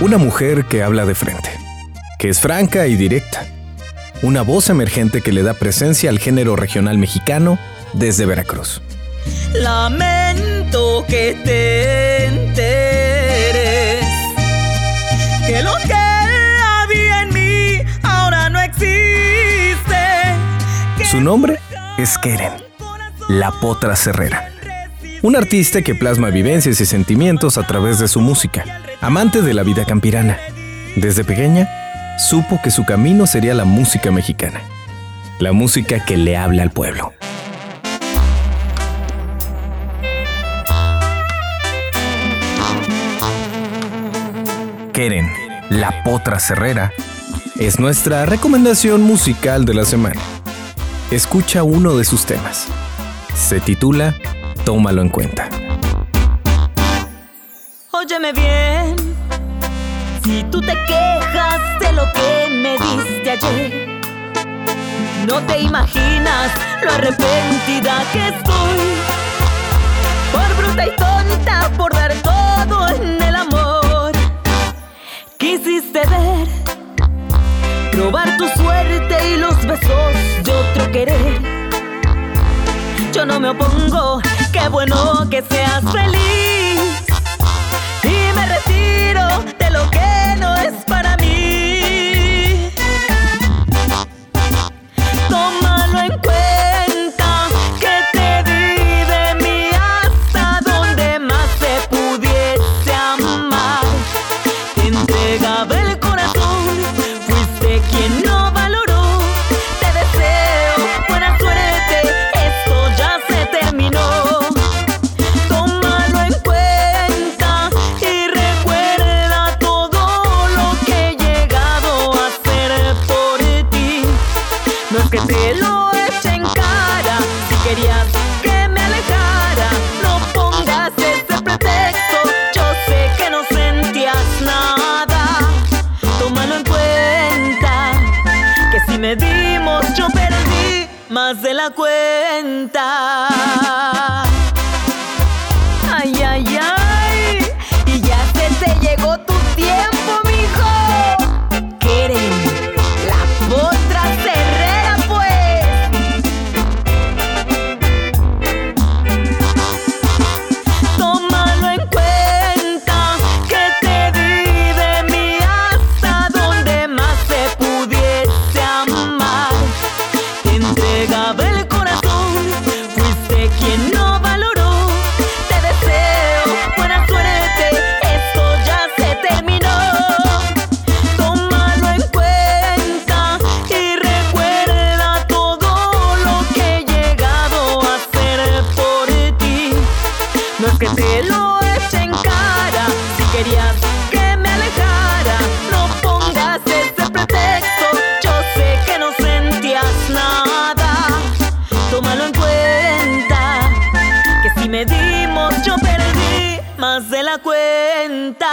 Una mujer que habla de frente, que es franca y directa. Una voz emergente que le da presencia al género regional mexicano desde Veracruz. Lamento que te enteres que lo que había en mí ahora no existe. Su nombre es Keren, la potra cerrera. Un artista que plasma vivencias y sentimientos a través de su música amante de la vida campirana. Desde pequeña, supo que su camino sería la música mexicana, la música que le habla al pueblo. Keren, la potra cerrera, es nuestra recomendación musical de la semana. Escucha uno de sus temas. Se titula Tómalo en cuenta. Óyeme bien, si tú te quejas de lo que me diste ayer, no te imaginas lo arrepentida que estoy. Por bruta y tonta, por dar todo en el amor. Quisiste ver, probar tu suerte y los besos de otro querer. Yo no me opongo, qué bueno que seas feliz más de la cuenta. Que te lo eche en cara, si querías que me alejara, no pongas ese pretexto. Yo sé que no sentías nada. Tómalo en cuenta, que si me dimos yo perdí más de la cuenta.